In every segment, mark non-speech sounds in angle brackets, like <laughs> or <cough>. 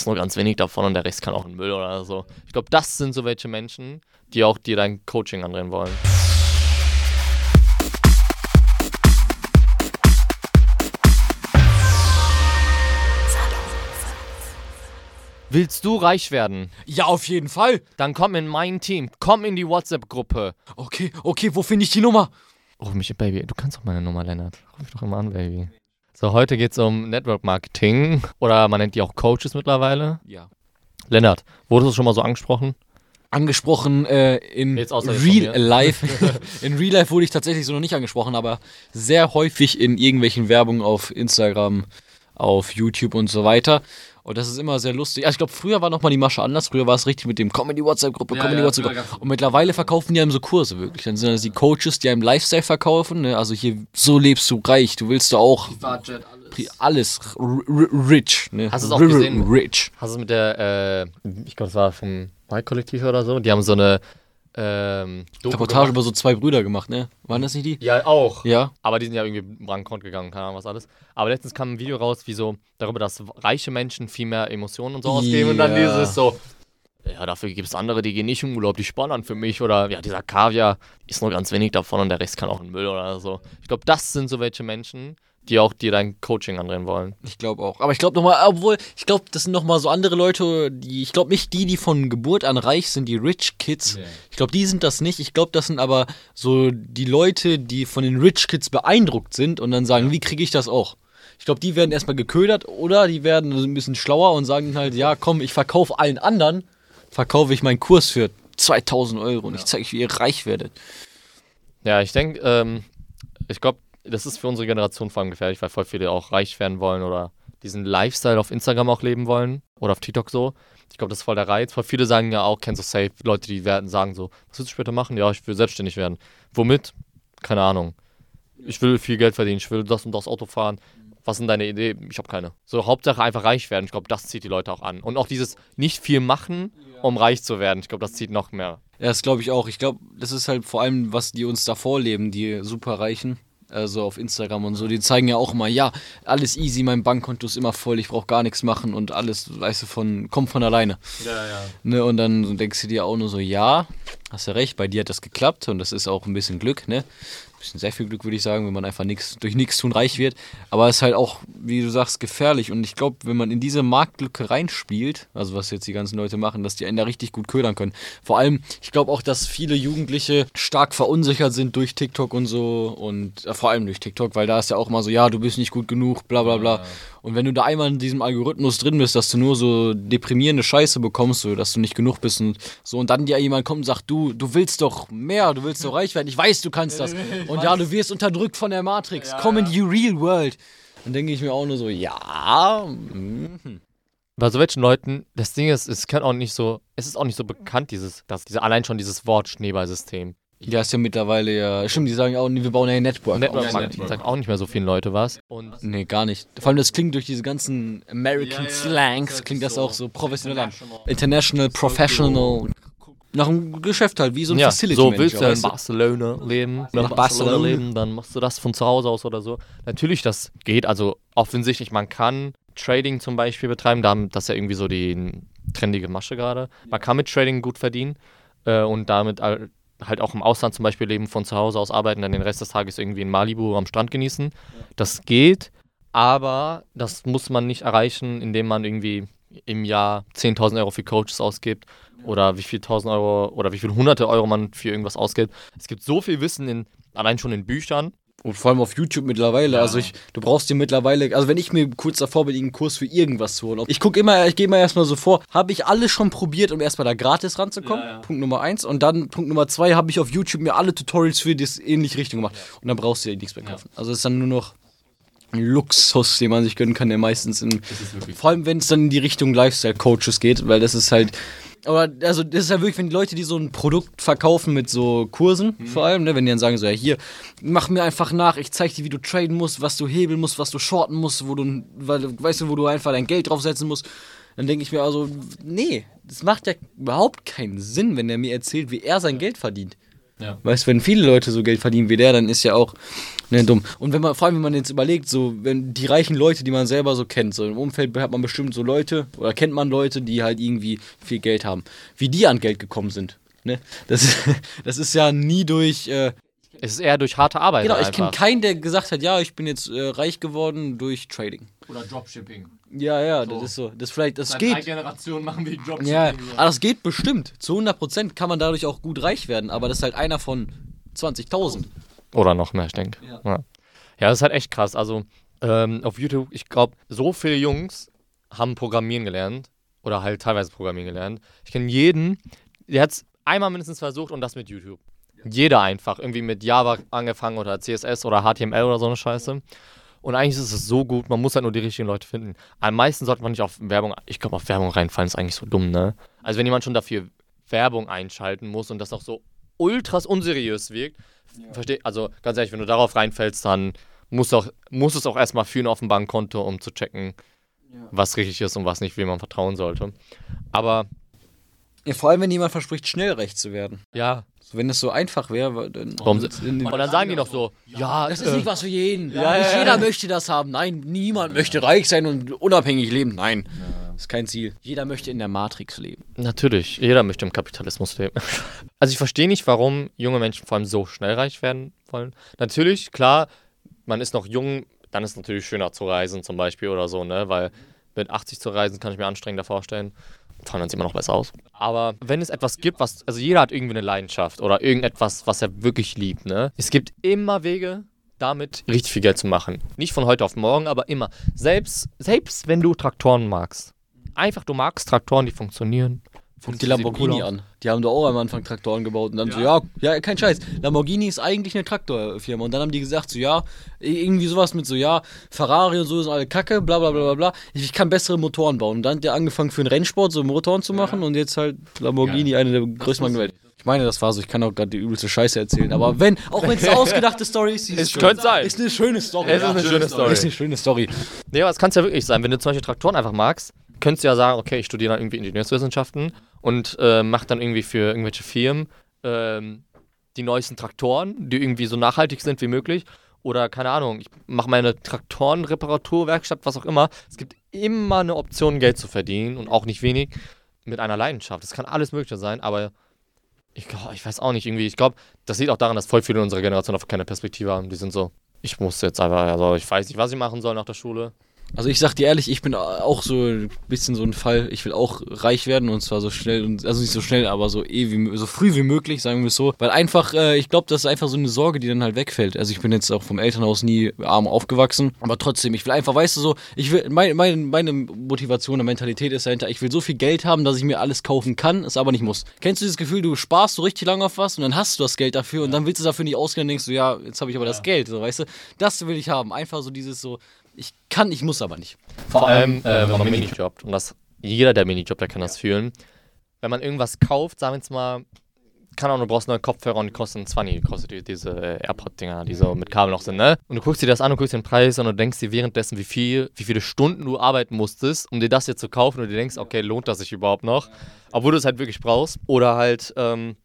ist nur ganz wenig davon und der Rest kann auch in Müll oder so. Ich glaube, das sind so welche Menschen, die auch dir dein Coaching andrehen wollen. Willst du reich werden? Ja, auf jeden Fall. Dann komm in mein Team. Komm in die WhatsApp-Gruppe. Okay, okay, wo finde ich die Nummer? Ruf mich, Baby. Du kannst doch meine Nummer, Lennart. Ruf mich doch immer an, Baby. So, heute geht es um Network Marketing oder man nennt die auch Coaches mittlerweile. Ja. Lennart, wurdest du schon mal so angesprochen? Angesprochen äh, in Real. Life. <laughs> <laughs> in Real Life wurde ich tatsächlich so noch nicht angesprochen, aber sehr häufig in irgendwelchen Werbungen auf Instagram, auf YouTube und so weiter. Und das ist immer sehr lustig. Also ich glaube, früher war noch mal die Masche anders. Früher war es richtig mit dem Komm in die WhatsApp-Gruppe, Ja, komm in die ja, WhatsApp-Gruppe. Und mittlerweile verkaufen die einem so Kurse wirklich. Dann sind das die Coaches, die einem Lifestyle verkaufen. Ne? Also hier, so lebst du reich. Du willst du auch Budget, pri- alles r- rich. Ne? Hast du es auch gesehen? Rich. Hast du es mit der, äh, ich glaube, das war vom White-Kollektiv oder so? Die haben so eine, ähm, Doku Reportage gemacht. über so zwei Brüder gemacht, ne? Waren das nicht die? Ja, auch. Ja. Aber die sind ja irgendwie rankommt gegangen, keine Ahnung was alles. Aber letztens kam ein Video raus, wie so darüber, dass reiche Menschen viel mehr Emotionen und so ausgeben und dann dieses so, ja, dafür gibt es andere, die gehen nicht in Urlaub, die sparen für mich oder ja, dieser Kaviar ist nur ganz wenig davon und der Rest kann auch in Müll oder so. Ich glaube, das sind so welche Menschen, die auch dir dein Coaching andrehen wollen. Ich glaube auch. Aber ich glaube nochmal, obwohl, ich glaube, das sind nochmal so andere Leute, die, ich glaube nicht die, die von Geburt an reich sind, die Rich Kids. Ich glaube, die sind das nicht. Ich glaube, das sind aber so die Leute, die von den Rich Kids beeindruckt sind und dann sagen, wie kriege ich das auch? Ich glaube, die werden erstmal geködert oder die werden ein bisschen schlauer und sagen halt, ja, komm, ich verkaufe allen anderen, verkaufe ich meinen Kurs für 2000 Euro und ich zeige euch, wie ihr reich werdet. Ja, ich denke, ähm, ich glaube, das ist für unsere Generation vor allem gefährlich, weil voll viele auch reich werden wollen oder diesen Lifestyle auf Instagram auch leben wollen oder auf TikTok so. Ich glaube, das ist voll der Reiz. Voll viele sagen ja auch, kennst du safe, Leute, die werden sagen so, was willst du später machen? Ja, ich will selbstständig werden. Womit? Keine Ahnung. Ich will viel Geld verdienen, ich will das und das Auto fahren. Was sind deine Ideen? Ich habe keine. So, Hauptsache einfach reich werden. Ich glaube, das zieht die Leute auch an. Und auch dieses nicht viel machen, um reich zu werden. Ich glaube, das zieht noch mehr. Ja, das glaube ich auch. Ich glaube, das ist halt vor allem, was die uns da vorleben, die Superreichen. Also auf Instagram und so, die zeigen ja auch immer, ja, alles easy, mein Bankkonto ist immer voll, ich brauche gar nichts machen und alles, weißt du, von, kommt von alleine. Ja, ja. Ne? Und dann denkst du dir auch nur so, ja, hast du recht, bei dir hat das geklappt und das ist auch ein bisschen Glück, ne? Ein bisschen sehr viel Glück, würde ich sagen, wenn man einfach nix, durch nichts tun reich wird. Aber es ist halt auch, wie du sagst, gefährlich. Und ich glaube, wenn man in diese Marktlücke reinspielt, also was jetzt die ganzen Leute machen, dass die einen da richtig gut ködern können. Vor allem, ich glaube auch, dass viele Jugendliche stark verunsichert sind durch TikTok und so. Und äh, vor allem durch TikTok, weil da ist ja auch immer so, ja, du bist nicht gut genug, bla bla bla. Und wenn du da einmal in diesem Algorithmus drin bist, dass du nur so deprimierende Scheiße bekommst, so, dass du nicht genug bist und so, und dann dir jemand kommt und sagt, du, du willst doch mehr, du willst doch reich werden, ich weiß, du kannst das. <laughs> Und ja, du wirst unterdrückt von der Matrix, komm in die Real World. Dann denke ich mir auch nur so, ja, mhm. Bei so welchen Leuten, das Ding ist, es kann auch nicht so, es ist auch nicht so bekannt, dieses, das, diese, allein schon dieses Wort Schneeballsystem. ja, ist ja mittlerweile ja, stimmt, die sagen auch, nee, wir bauen ja ein Network. Network auf. Marketing sagt auch nicht mehr so vielen Leute was. Und Nee, gar nicht. Vor allem, das klingt durch diese ganzen American Slangs, klingt das auch so professionell an. International, professional. Nach einem Geschäft halt, wie so ein ja, Facility so Manager, willst du in? Barcelona leben, Nach Barcelona Barcelona. leben, dann machst du das von zu Hause aus oder so. Natürlich, das geht, also offensichtlich, man kann Trading zum Beispiel betreiben, da- das ist ja irgendwie so die trendige Masche gerade. Man kann mit Trading gut verdienen äh, und damit al- halt auch im Ausland zum Beispiel leben, von zu Hause aus arbeiten, dann den Rest des Tages irgendwie in Malibu am Strand genießen. Das geht, aber das muss man nicht erreichen, indem man irgendwie im Jahr 10.000 Euro für Coaches ausgibt oder wie viel 1.000 Euro oder wie viel hunderte Euro man für irgendwas ausgibt. Es gibt so viel Wissen in, allein schon in Büchern. Und vor allem auf YouTube mittlerweile. Also ich, du brauchst dir mittlerweile, also wenn ich mir kurz davor bin, einen Kurs für irgendwas zu holen. Ich gucke immer, ich gehe immer erstmal so vor, habe ich alles schon probiert, um erstmal da gratis ranzukommen? Punkt Nummer eins. Und dann Punkt Nummer zwei, habe ich auf YouTube mir alle Tutorials für das ähnliche Richtung gemacht. Und dann brauchst du dir nichts mehr kaufen. Also es ist dann nur noch ein Luxus, den man sich gönnen kann, der meistens in. Vor allem, wenn es dann in die Richtung Lifestyle-Coaches geht, weil das ist halt. Aber also das ist ja wirklich, wenn die Leute, die so ein Produkt verkaufen mit so Kursen, vor allem, ne, wenn die dann sagen so, ja hier, mach mir einfach nach, ich zeig dir, wie du traden musst, was du hebeln musst, was du shorten musst, wo du, weil, weißt du, wo du einfach dein Geld draufsetzen musst, dann denke ich mir also, nee, das macht ja überhaupt keinen Sinn, wenn er mir erzählt, wie er sein Geld verdient. Ja. Weißt du, wenn viele Leute so Geld verdienen wie der, dann ist ja auch ne, dumm. Und wenn man, vor allem, wenn man jetzt überlegt, so, wenn die reichen Leute, die man selber so kennt, so im Umfeld hat man bestimmt so Leute oder kennt man Leute, die halt irgendwie viel Geld haben, wie die an Geld gekommen sind. Ne? Das, <laughs> das ist ja nie durch. Äh, Es ist eher durch harte Arbeit. genau, ich kenne keinen, der gesagt hat, ja, ich bin jetzt äh, reich geworden durch Trading. Oder Dropshipping. Ja, ja, So. das ist so. Das vielleicht, das geht. Generationen machen wir Dropshipping. Ja, aber das geht bestimmt. Zu 100% kann man dadurch auch gut reich werden, aber das ist halt einer von 20.000. Oder noch mehr, ich denke. Ja. Ja. ja, das ist halt echt krass. Also ähm, auf YouTube, ich glaube, so viele Jungs haben Programmieren gelernt. Oder halt teilweise Programmieren gelernt. Ich kenne jeden, der hat es einmal mindestens versucht und das mit YouTube. Jeder einfach. Irgendwie mit Java angefangen oder CSS oder HTML oder so eine Scheiße. Und eigentlich ist es so gut, man muss halt nur die richtigen Leute finden. Am meisten sollte man nicht auf Werbung, ich glaube, auf Werbung reinfallen ist eigentlich so dumm, ne? Also wenn jemand schon dafür Werbung einschalten muss und das auch so ultras unseriös wirkt, versteh, also ganz ehrlich, wenn du darauf reinfällst, dann muss, auch, muss es auch erstmal führen auf dem Bankkonto, um zu checken, was richtig ist und was nicht, wem man vertrauen sollte. Aber Ja, vor allem, wenn jemand verspricht, schnell reich zu werden. ja, So, wenn es so einfach wäre, dann. warum in, und dann sagen die noch so, ja, das ist äh, nicht was für jeden. Ja, nicht ja, jeder ja. möchte das haben. Nein, niemand möchte reich sein und unabhängig leben. Nein, ist kein Ziel. Jeder möchte in der Matrix leben. Natürlich, jeder möchte im Kapitalismus leben. <laughs> Also ich verstehe nicht, warum junge Menschen vor allem so schnell reich werden wollen. Natürlich, klar, man ist noch jung, dann ist es natürlich schöner zu reisen zum Beispiel oder so, ne? Weil mit 80 zu reisen kann ich mir anstrengender vorstellen. Vor allem dann sieht man noch besser aus. Aber wenn es etwas gibt, was, also jeder hat irgendwie eine Leidenschaft oder irgendetwas, was er wirklich liebt, ne? Es gibt immer Wege, damit richtig viel Geld zu machen. Nicht von heute auf morgen, aber immer. Selbst, selbst wenn du Traktoren magst. Einfach, du magst Traktoren, die funktionieren. Guck die Lamborghini cool an. Die haben doch auch am Anfang Traktoren gebaut und dann so, ja, ja, kein Scheiß. Lamborghini ist eigentlich eine Traktorfirma. Und dann haben die gesagt, so, ja, irgendwie sowas mit so, ja, Ferrari und so sind alle kacke, bla bla bla bla bla. Ich, ich kann bessere Motoren bauen. Und dann hat der angefangen für den Rennsport so Motoren zu machen und jetzt halt Lamborghini, eine der größten Marken der Welt. Ich meine, das war so, ich kann auch gerade die übelste Scheiße erzählen. Aber wenn, auch wenn es eine <laughs> ausgedachte Story ist, ist Es schön. könnte sein. Ist eine schöne Story. Es ist eine schöne Story. Ist eine schöne Story. Nee, aber es kann es ja wirklich sein. Wenn du zum Beispiel Traktoren einfach magst, könntest du ja sagen, okay, ich studiere dann irgendwie Ingenieurswissenschaften und äh, mach dann irgendwie für irgendwelche Firmen ähm, die neuesten Traktoren, die irgendwie so nachhaltig sind wie möglich. Oder keine Ahnung, ich mache meine Traktorenreparaturwerkstatt, was auch immer. Es gibt immer eine Option, Geld zu verdienen und auch nicht wenig mit einer Leidenschaft. Das kann alles Mögliche sein, aber ich, glaub, ich weiß auch nicht irgendwie. Ich glaube, das liegt auch daran, dass voll viele in unserer Generation auf keine Perspektive haben. Die sind so, ich muss jetzt einfach, also ich weiß nicht, was ich machen soll nach der Schule. Also ich sag dir ehrlich, ich bin auch so ein bisschen so ein Fall. Ich will auch reich werden und zwar so schnell und also nicht so schnell, aber so eh wie so früh wie möglich, sagen wir es so. Weil einfach, äh, ich glaube, das ist einfach so eine Sorge, die dann halt wegfällt. Also ich bin jetzt auch vom Elternhaus nie arm aufgewachsen, aber trotzdem, ich will einfach, weißt du so, ich will, mein, mein, meine Motivation und Mentalität ist dahinter, ich will so viel Geld haben, dass ich mir alles kaufen kann, es aber nicht muss. Kennst du dieses Gefühl, du sparst so richtig lange auf was und dann hast du das Geld dafür und dann willst du es dafür nicht ausgeben und denkst du, ja, jetzt habe ich aber das Geld, so weißt du. Das will ich haben. Einfach so dieses so, ich kann, ich muss aber nicht. Vor allem, äh, wenn man Minijobbt. Und das, jeder, der Minijobbt, der kann das fühlen. Wenn man irgendwas kauft, sagen wir jetzt mal, kann auch, du brauchst neue Kopfhörer und die kosten 20, kostet die, diese äh, AirPod-Dinger, die so mit Kabel noch sind, ne? Und du guckst dir das an und guckst den Preis an und denkst dir währenddessen, wie viel, wie viele Stunden du arbeiten musstest, um dir das jetzt zu kaufen und du denkst, okay, lohnt das sich überhaupt noch? Obwohl du es halt wirklich brauchst. Oder halt, ähm,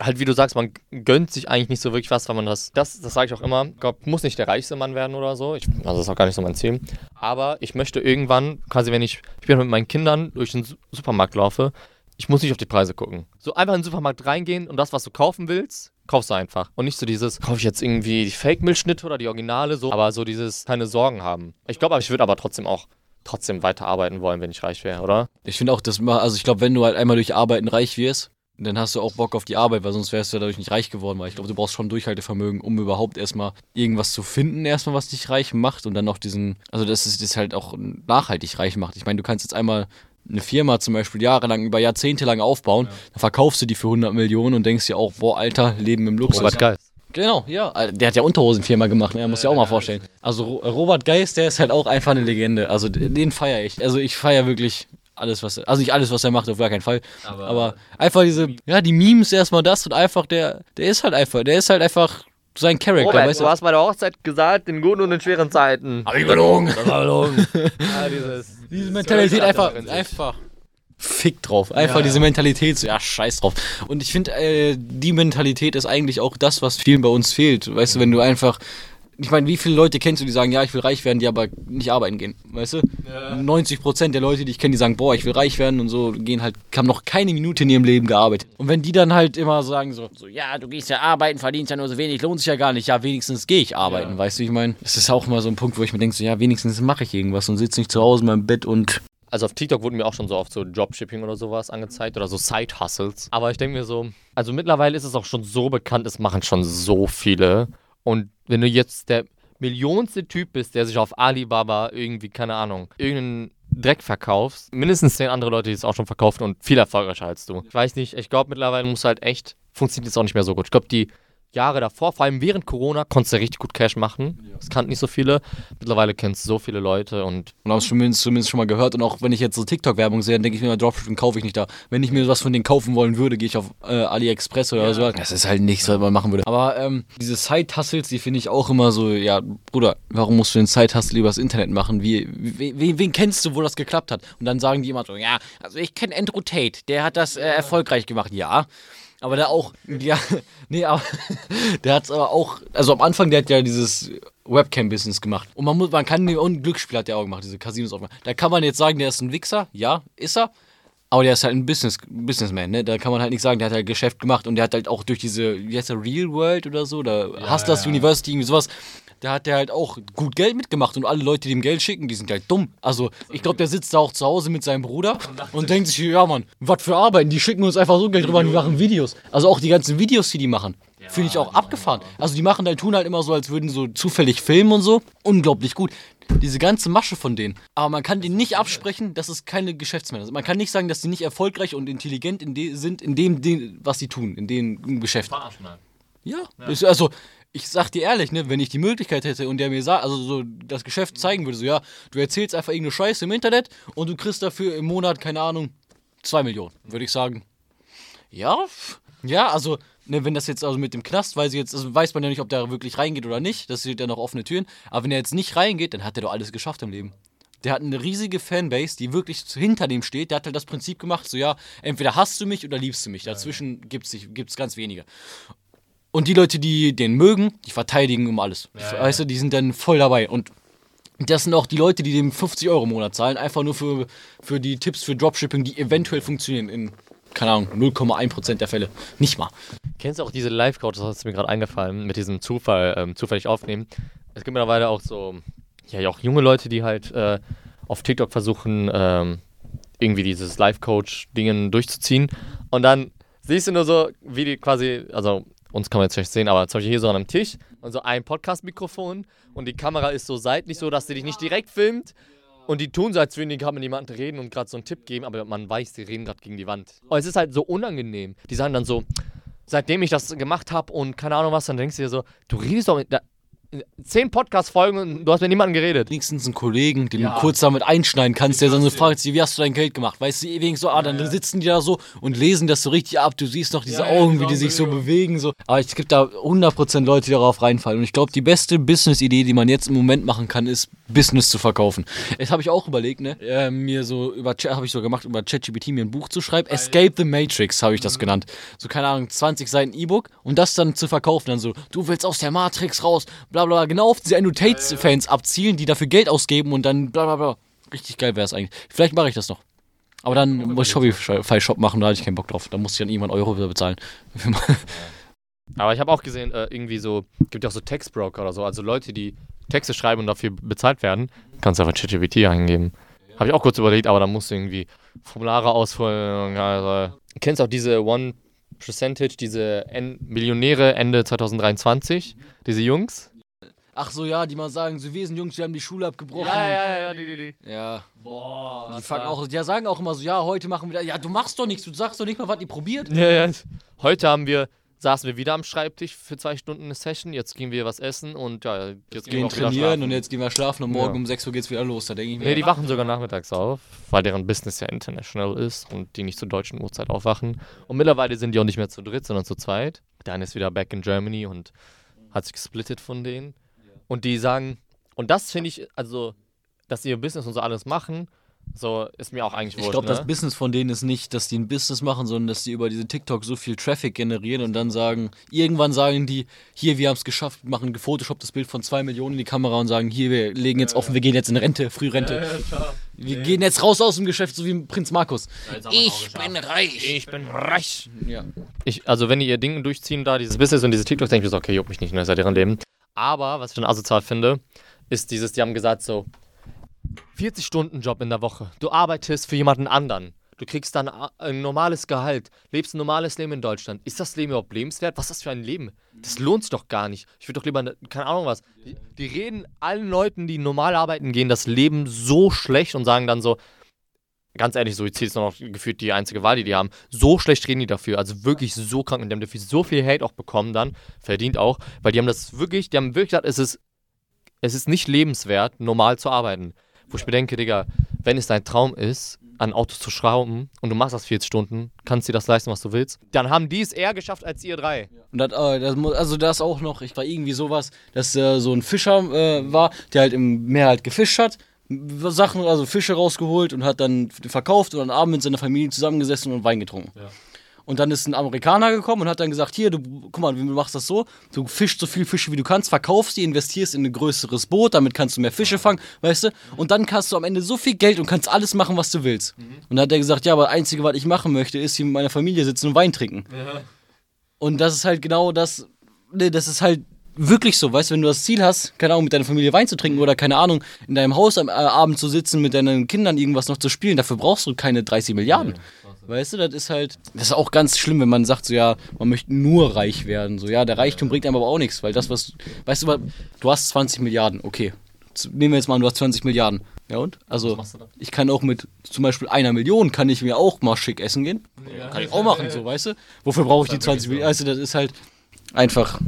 halt, wie du sagst, man gönnt sich eigentlich nicht so wirklich was, weil man das, das, das sage ich auch immer, glaub, muss nicht der reichste Mann werden oder so. Ich, also das ist auch gar nicht so mein Ziel. Aber ich möchte irgendwann, quasi wenn ich, ich bin mit meinen Kindern durch den Su- Supermarkt laufe, ich muss nicht auf die Preise gucken. So einfach in den Supermarkt reingehen und das, was du kaufen willst, kaufst du einfach. Und nicht so dieses, kaufe ich jetzt irgendwie die Fake-Milchschnitte oder die Originale, so, aber so dieses, keine Sorgen haben. Ich glaube, ich würde aber trotzdem auch trotzdem weiterarbeiten wollen, wenn ich reich wäre, oder? Ich finde auch, das ma- also ich glaube, wenn du halt einmal durch Arbeiten reich wirst, dann hast du auch Bock auf die Arbeit, weil sonst wärst du dadurch nicht reich geworden, weil ich glaube, du brauchst schon Durchhaltevermögen, um überhaupt erstmal irgendwas zu finden, erstmal, was dich reich macht und dann noch diesen, also das ist das halt auch nachhaltig reich macht. Ich meine, du kannst jetzt einmal eine Firma zum Beispiel jahrelang, über Jahrzehnte lang aufbauen, dann verkaufst du die für 100 Millionen und denkst dir auch, boah, Alter, Leben im Luxus. Robert Geist. Genau, ja. Der hat ja Unterhosenfirma gemacht, ne? muss ja auch mal vorstellen. Also Ro- Robert Geist, der ist halt auch einfach eine Legende. Also den feiere ich. Also ich feiere wirklich alles, was er, also nicht alles, was er macht, auf gar keinen Fall. Aber, einfach diese, ja, die Memes erstmal das und einfach der, der ist halt einfach, der ist halt einfach sein Charakter, weißt du? hast bei der Hochzeit gesagt, in guten und in schweren Zeiten. Hab ich belogen. Das war belogen. <laughs> ja, dieses, Diese Mentalität einfach, einfach Fick drauf. Einfach Ja, diese ja. Mentalität, so, ja, scheiß drauf. Und ich finde, äh, die Mentalität ist eigentlich auch das, was vielen bei uns fehlt. Weißt du, wenn du einfach. Ich meine, wie viele Leute kennst du, die sagen, ja, ich will reich werden, die aber nicht arbeiten gehen? Weißt du? 90% der Leute, die ich kenne, die sagen, boah, ich will reich werden und so, gehen halt, haben noch keine Minute in ihrem Leben gearbeitet. Und wenn die dann halt immer sagen, so, so ja, du gehst ja arbeiten, verdienst ja nur so wenig, lohnt sich ja gar nicht, ja, wenigstens gehe ich arbeiten, Ja. weißt du, ich meine? Das ist auch mal so ein Punkt, wo ich mir denke, so, ja, wenigstens mache ich irgendwas und sitze nicht zu Hause in meinem Bett und Also auf TikTok wurden mir auch schon so oft so Dropshipping oder sowas angezeigt oder so Side-Hustles. Aber ich denke mir so, also mittlerweile ist es auch schon so bekannt, es machen schon so viele. Und wenn du jetzt der millionste Typ bist, der sich auf Alibaba irgendwie, keine Ahnung, irgendeinen Dreck verkaufst, mindestens zehn andere Leute, die es auch schon verkaufen und viel erfolgreicher als du. Ich weiß nicht, ich glaube mittlerweile muss halt echt, funktioniert es auch nicht mehr so gut. Ich glaube, die Jahre davor, vor allem während Corona, konntest du richtig gut Cash machen. Das kannten nicht so viele. Mittlerweile kennst du so viele Leute und Und haben es zumindest, zumindest schon mal gehört. Und auch wenn ich jetzt so TikTok-Werbung sehe, dann denke ich mir Dropshipping kaufe ich nicht da. Wenn ich mir was von denen kaufen wollen würde, gehe ich auf äh, AliExpress oder Ja. so. Das ist halt nichts, was man machen würde. Aber ähm, diese Side-Hustles, die finde ich auch immer so, ja, Bruder, warum musst du den Side-Hustle übers Internet machen? Wie, wie, wen, wen kennst du, wo das geklappt hat? Und dann sagen die immer so, ja, also ich kenne Andrew Tate, der hat das äh, erfolgreich gemacht. Ja. Aber der auch, ja, nee, aber <laughs> der hat es aber auch, also am Anfang, der hat ja dieses Webcam-Business gemacht. Und man muss, man kann, und Glücksspiel hat der auch gemacht, diese Casinos aufgemacht. Da kann man jetzt sagen, der ist ein Wichser, ja, ist er. Aber der ist halt ein Business, Businessman, ne? Da kann man halt nicht sagen, der hat halt Geschäft gemacht und der hat halt auch durch diese, wie heißt der, Real World oder so, oder Hustlers ja. University, irgendwie sowas, da hat der halt auch gut Geld mitgemacht und alle Leute, die ihm Geld schicken, die sind halt dumm. Also, ich glaube, der sitzt da auch zu Hause mit seinem Bruder und denkt sich, ja, Mann, was für Arbeiten, die schicken uns einfach so Geld rüber und die machen Videos. Also auch die ganzen Videos, die die machen. Finde ich auch abgefahren. Also die machen halt, tun halt immer so, als würden so zufällig filmen und so. Unglaublich gut. Diese ganze Masche von denen. Aber man kann denen nicht absprechen, dass es keine Geschäftsmänner sind. Man kann nicht sagen, dass sie nicht erfolgreich und intelligent in sind, in dem, dem, was sie tun, in dem Geschäft. Ja, Ist, also ich sag dir ehrlich, ne, wenn ich die Möglichkeit hätte und der mir sagt, also so das Geschäft zeigen würde, so ja, du erzählst einfach irgendeine Scheiße im Internet und du kriegst dafür im Monat, keine Ahnung, zwei Millionen, würde ich sagen. Ja, ja, also, ne, wenn das jetzt also mit dem Knast, weiß jetzt, also weiß man ja nicht, ob der wirklich reingeht oder nicht, das sind ja noch offene Türen, aber wenn er jetzt nicht reingeht, dann hat er doch alles geschafft im Leben. Der hat eine riesige Fanbase, die wirklich hinter dem steht. Der hat halt das Prinzip gemacht, so ja, entweder hasst du mich oder liebst du mich. Dazwischen nicht- gibt's ganz wenige. Und die Leute, die den mögen, die verteidigen um alles. weißt du, die sind dann voll dabei. Und das sind auch die Leute, die dem 50 Euro im Monat zahlen, einfach nur für, für die Tipps für Dropshipping, die eventuell funktionieren in, keine Ahnung, 0,1% der Fälle. Nicht mal. Kennst du auch diese Live-Coach, das ist mir gerade eingefallen, mit diesem Zufall, ähm, zufällig aufnehmen. Es gibt mittlerweile auch so, ja, auch junge Leute, die halt äh, auf TikTok versuchen, ähm, irgendwie dieses Live-Coach-Dingen durchzuziehen. Und dann siehst du nur so, wie die quasi, also uns kann man jetzt schlecht sehen, aber zum Beispiel hier so an einem Tisch und so ein Podcast-Mikrofon und die Kamera ist so seitlich so, dass sie dich nicht direkt filmt. Und die tun so, als würden die gerade mit jemandem reden und gerade so einen Tipp geben, aber man weiß, die reden gerade gegen die Wand. Und es ist halt so unangenehm. Die sagen dann so, seitdem ich das gemacht habe und keine Ahnung was, dann denkst du dir so, du redest doch mit. Zehn Podcast-Folgen und du hast mit niemandem geredet. Wenigstens einen Kollegen, den Ja. du kurz damit einschneiden kannst, der dann so fragt, wie hast du dein Geld gemacht? Weißt du, wenigstens so, ah, dann sitzen die da so und lesen das so richtig ab. Du siehst noch diese Ja, ja, Augen, wie die sich so Augenbewegung. bewegen. So. Aber es gibt da 100% Leute, die darauf reinfallen. Und ich glaube, die beste Business-Idee, die man jetzt im Moment machen kann, ist, Business zu verkaufen. Das habe ich auch überlegt, ne? Äh, mir so über habe ich so gemacht, über ChatGPT mir ein Buch zu schreiben. Escape the Matrix habe ich das genannt. So, keine Ahnung, 20 Seiten E-Book und das dann zu verkaufen. Dann so, du willst aus der Matrix raus, bla bla, bla. genau auf diese Andrew Tate-Fans abzielen, die dafür Geld ausgeben und dann bla bla bla. Richtig geil wäre es eigentlich. Vielleicht mache ich das noch. Aber dann muss ich Shopify-Shop machen, da hatte ich keinen Bock drauf. Da muss ich dann irgendwann Euro wieder bezahlen. <laughs> Aber ich habe auch gesehen, äh, irgendwie so, gibt ja auch so Textbroker oder so, also Leute, die Texte schreiben und dafür bezahlt werden, kannst du einfach ChatGPT eingeben. Habe ich auch kurz überlegt, aber dann musst du irgendwie Formulare ausfüllen. Also, kennst auch diese One Percentage, diese en Millionäre Ende 2023, diese Jungs? Ach so, ja, die mal sagen, so wir sind Jungs, wir haben die Schule abgebrochen. ja, ja, die, die, die. Ja, Boah, die fangen auch, die sagen auch immer so, ja, heute machen wir. Ja, du machst doch nichts, du sagst doch nicht mal, was ihr probiert. Ja, ja. Heute haben wir, saßen wir wieder am Schreibtisch für zwei Stunden eine Session, jetzt gehen wir was essen und ja, jetzt Wir gehen wir trainieren schlafen. und jetzt gehen wir schlafen und morgen Ja. um 6 Uhr geht's wieder los. Da denke ich mir, Nee, die wachen sogar nachmittags auf, weil deren Business ja international ist und die nicht zur deutschen Uhrzeit aufwachen. Und mittlerweile sind die auch nicht mehr zu dritt, sondern zu zweit. Der eine ist wieder back in Germany und hat sich gesplittet von denen. Und die sagen, und das finde ich, also, dass sie ihr Business und so alles machen, So ist mir auch eigentlich Ich wurscht. glaube, ne? das Business von denen ist nicht, dass die ein Business machen, sondern dass die über diese TikTok so viel Traffic generieren und dann sagen, irgendwann sagen die, hier, wir haben es geschafft, machen gefotoshopptes Bild von zwei Millionen in die Kamera und sagen, hier, wir legen jetzt offen, wir gehen jetzt in Rente, Frührente. Wir gehen jetzt raus aus dem Geschäft, so wie Prinz Markus. Ich bin reich. ich bin reich. Ja. Ich, also wenn die ihr Ding durchziehen, da dieses Business und diese TikTok, denke ich mir so, okay, juckt mich nicht, ne, ist ja deren Leben. Aber, was ich dann asozial finde, ist dieses, die haben gesagt so, 40-Stunden-Job in der Woche. Du arbeitest für jemanden anderen. Du kriegst dann a- ein normales Gehalt, lebst ein normales Leben in Deutschland. Ist das Leben überhaupt lebenswert? Was ist das für ein Leben? Das lohnt sich doch gar nicht. Ich würde doch lieber, ne- keine Ahnung was. Die, die reden allen Leuten, die normal arbeiten gehen, das Leben so schlecht und sagen dann so, ganz ehrlich, Suizid ist noch gefühlt die einzige Wahl, die die haben. So schlecht reden die dafür. Also wirklich so krank. Und die haben dafür so viel Hate auch bekommen dann. Verdient auch. Weil die haben das wirklich, die haben wirklich gesagt, es ist, es ist nicht lebenswert, normal zu arbeiten. Wo ich mir denke, Digga, wenn es dein Traum ist, an Autos zu schrauben und du machst das 40 Stunden, kannst dir das leisten, was du willst, dann haben die es eher geschafft als ihr drei. Und das, äh, das, also das auch noch, ich war irgendwie sowas, dass äh, so ein Fischer äh, war, der halt im Meer halt gefischt hat, Sachen, also Fische rausgeholt und hat dann verkauft und dann abends mit seiner Familie zusammengesessen und Wein getrunken. Und dann ist ein Amerikaner gekommen und hat dann gesagt, hier, du, guck mal, du machst das so, du fischst so viel Fische wie du kannst, verkaufst die, investierst in ein größeres Boot, damit kannst du mehr Fische fangen, weißt du? Und dann hast du am Ende so viel Geld und kannst alles machen, was du willst. Und dann hat er gesagt, ja, aber das Einzige, was ich machen möchte, ist hier mit meiner Familie sitzen und Wein trinken. Und das ist halt genau das, ne, das ist halt wirklich so, weißt du, wenn du das Ziel hast, keine Ahnung, mit deiner Familie Wein zu trinken oder keine Ahnung, in deinem Haus am äh, Abend zu sitzen, mit deinen Kindern irgendwas noch zu spielen, dafür brauchst du keine 30 Milliarden. Weißt du, das ist halt, das ist auch ganz schlimm, wenn man sagt, so ja, man möchte nur reich werden. So ja, der Reichtum bringt einem aber auch nichts, weil das, was, weißt du, du hast 20 Milliarden, okay. Nehmen wir jetzt mal an, du hast 20 Milliarden. Ja und? Also, ich kann auch mit zum Beispiel einer Million, kann ich mir auch mal schick essen gehen. Kann ich auch machen, so, weißt du? Wofür brauche ich die 20 Millionen? Also, das ist halt einfach.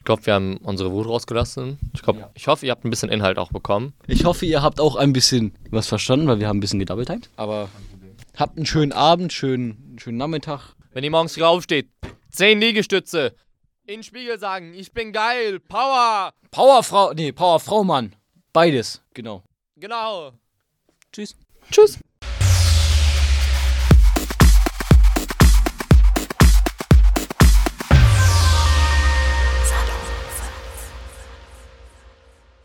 Ich glaube, wir haben unsere Wut rausgelassen. Ich, glaub, Ja. ich hoffe, ihr habt ein bisschen Inhalt auch bekommen. Ich hoffe, ihr habt auch ein bisschen was verstanden, weil wir haben ein bisschen gedoubletimed. Aber habt einen schönen Abend, schönen, schönen Nachmittag. Wenn ihr morgens aufsteht, 10 Liegestütze, in den Spiegel sagen, ich bin geil, Power. Powerfrau, nee, Powerfrau, Mann. Beides, genau. Genau. Tschüss. Tschüss.